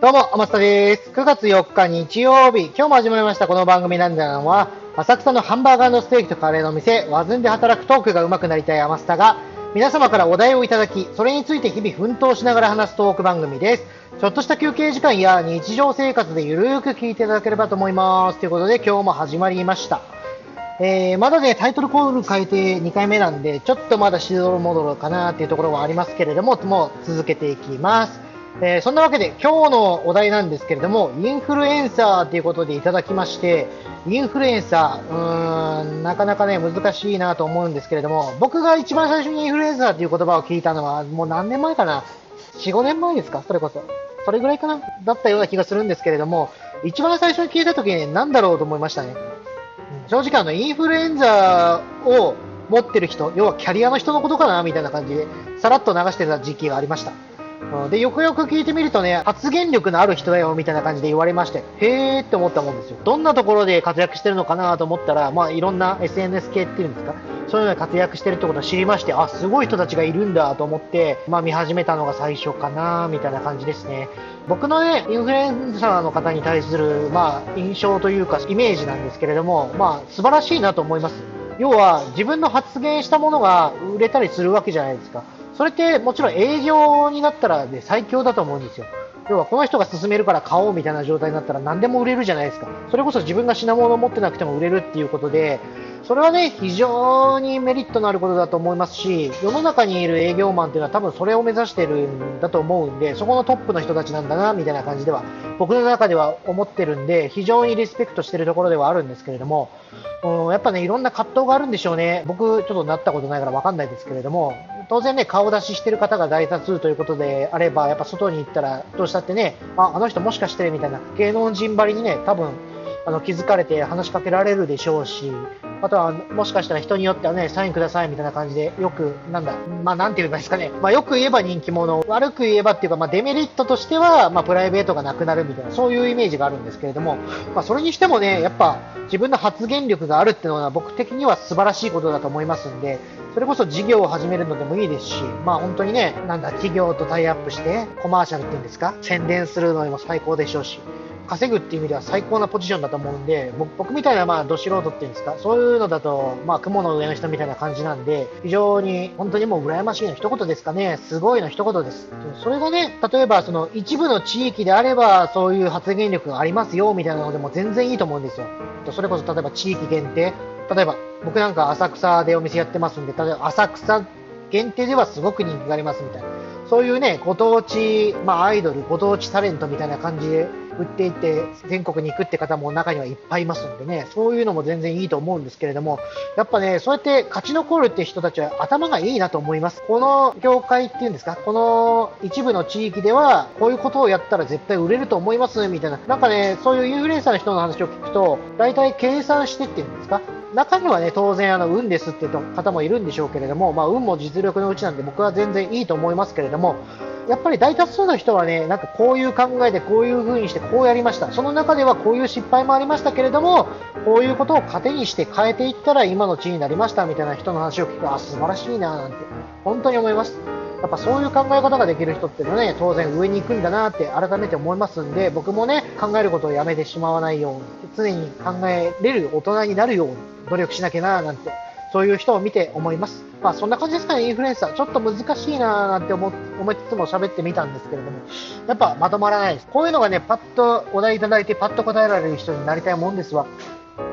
どうも、天下です。9月4日日曜日、今日も始まりましたこの番組なんだのは、浅草のハンバーガーステーキとカレーの店、和ズンで働くトークが上手くなりたい天下が、皆様からお題をいただき、それについて日々奮闘しながら話すトーク番組です。ちょっとした休憩時間や日常生活でゆるーく聞いていただければと思います。ということで今日も始まりました。えー、まだね、タイトルコール変えて2回目なんで、ちょっとまだしどろもどろかなっていうところはありますけれども、もう続けていきます。えー、そんなわけで今日のお題なんですけれども、インフルエンサーということでいただきまして、インフルエンサー、うーん、なかなかね、難しいなと思うんですけれども、僕が一番最初にインフルエンサーという言葉を聞いたのは、もう何年前かな ?4、5年前ですか？それこそ。それぐらいかな？だったような気がするんですけれども、一番最初に聞いた時に、何だろうと思いましたね？うん正直あの、インフルエンザを持ってる人、要はキャリアの人のことかな？みたいな感じで、さらっと流してた時期がありました。で、よくよく聞いてみるとね、発言力のある人だよ、みたいな感じで言われまして、へーって思ったもんですよ。どんなところで活躍してるのかなと思ったら、まあ、いろんな SNS 系っていうんですか、そういうので活躍してるってことを知りまして、あ、すごい人たちがいるんだと思って、まあ、見始めたのが最初かな、みたいな感じですね。僕のね、インフルエンサーの方に対する、まあ、印象というか、イメージなんですけれども、まあ、素晴らしいなと思います。要は、自分の発言したものが売れたりするわけじゃないですか。それってもちろん営業になったら、ね、最強だと思うんですよ。要はこの人が勧めるから買おうみたいな状態になったら何でも売れるじゃないですか。それこそ自分が品物を持ってなくても売れるっていうことで、それはね、非常にメリットのあることだと思いますし、世の中にいる営業マンっていうのは多分それを目指してるんだと思うんで、そこのトップの人たちなんだな、みたいな感じでは、僕の中では思ってるんで、非常にリスペクトしてるところではあるんですけれども、うん、やっぱね、いろんな葛藤があるんでしょうね。僕、ちょっとなったことないから分かんないですけれども、当然ね、顔出ししてる方が大多数ということであれば、やっぱ外に行ったら、どうしたってね、あ、あの人もしかしてみたいな、芸能人ばりにね、多分、あの気づかれて話しかけられるでしょうし、あとはもしかしたら人によってはね、サインくださいみたいな感じで、よく、なんだ、まあなんて言うんですかね、まあよく言えば人気者、悪く言えばっていうか、まあデメリットとしては、まあプライベートがなくなるみたいな、そういうイメージがあるんですけれども、まあそれにしてもね、やっぱ自分の発言力があるっていうのは僕的には素晴らしいことだと思いますんで、それこそ事業を始めるのでもいいですし、まあ本当にね、なんだ、企業とタイアップして、コマーシャルっていうんですか、宣伝するのにも最高でしょうし、稼ぐっていう意味では最高なポジションだと思うんで、僕僕みたいな、まあ、ど素人っていうんですか、そういうのだと、まあ、雲の上の人みたいな感じなんで、非常に、本当にもう羨ましいの一言ですかね、すごいの一言です。それがね、例えば、その、一部の地域であれば、そういう発言力がありますよ、みたいなのでも全然いいと思うんですよ。それこそ、例えば地域限定、例えば、僕なんか浅草でお店やってますんで、例えば浅草限定ではすごく人気がありますみたいな。そういうね、ご当地、まあ、アイドル、ご当地タレントみたいな感じで売っていって、全国に行くって方も中にはいっぱいいますんでね、そういうのも全然いいと思うんですけれども、やっぱね、そうやって勝ち残るって人たちは頭がいいなと思います。この業界っていうんですか、この一部の地域では、こういうことをやったら絶対売れると思います、みたいな。なんかね、そういうインフルエンサーの人の話を聞くと、大体計算してっていうんですか、中にはね、当然あの、運ですっていう方もいるんでしょうけれども、まあ、運も実力のうちなんで僕は全然いいと思いますけれども、やっぱり大多数の人はね、なんかこういう考えでこういう風にしてこうやりました。その中ではこういう失敗もありましたけれども、こういうことを糧にして変えていったら今の地位になりましたみたいな人の話を聞く、あ、素晴らしいななんて、本当に思います。やっぱそういう考え方ができる人っていうのはね、当然上に行くんだなって改めて思いますんで、僕もね、考えることをやめてしまわないように、常に考えれる大人になるように努力しなきゃななんてそういう人を見て思います。まあそんな感じですかね、インフルエンサー。ちょっと難しいなーなんて思思いつつも喋ってみたんですけれども、やっぱまとまらないです。こういうのがね、パッとお題いただいてパッと答えられる人になりたいもんですわ。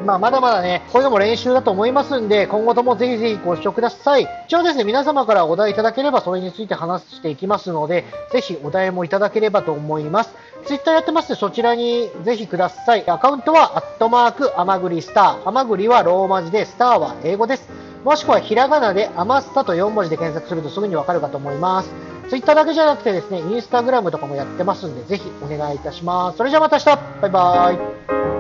まあ、まだまだね、こういうのも練習だと思いますんで、今後ともぜひぜひご視聴ください。一応ですね、皆様からお題いただければ、それについて話していきますので、ぜひお題もいただければと思います。ツイッターやってますので、そちらにぜひください。アカウントは、アットマーク、アマグリスター。アマグリはローマ字で、スターは英語です。もしくはひらがなでアマスタと4文字で検索するとすぐにわかるかと思います。ツイッターだけじゃなくてですね、インスタグラムとかもやってますんで、ぜひお願いいたします。それじゃあまた明日バイバーイ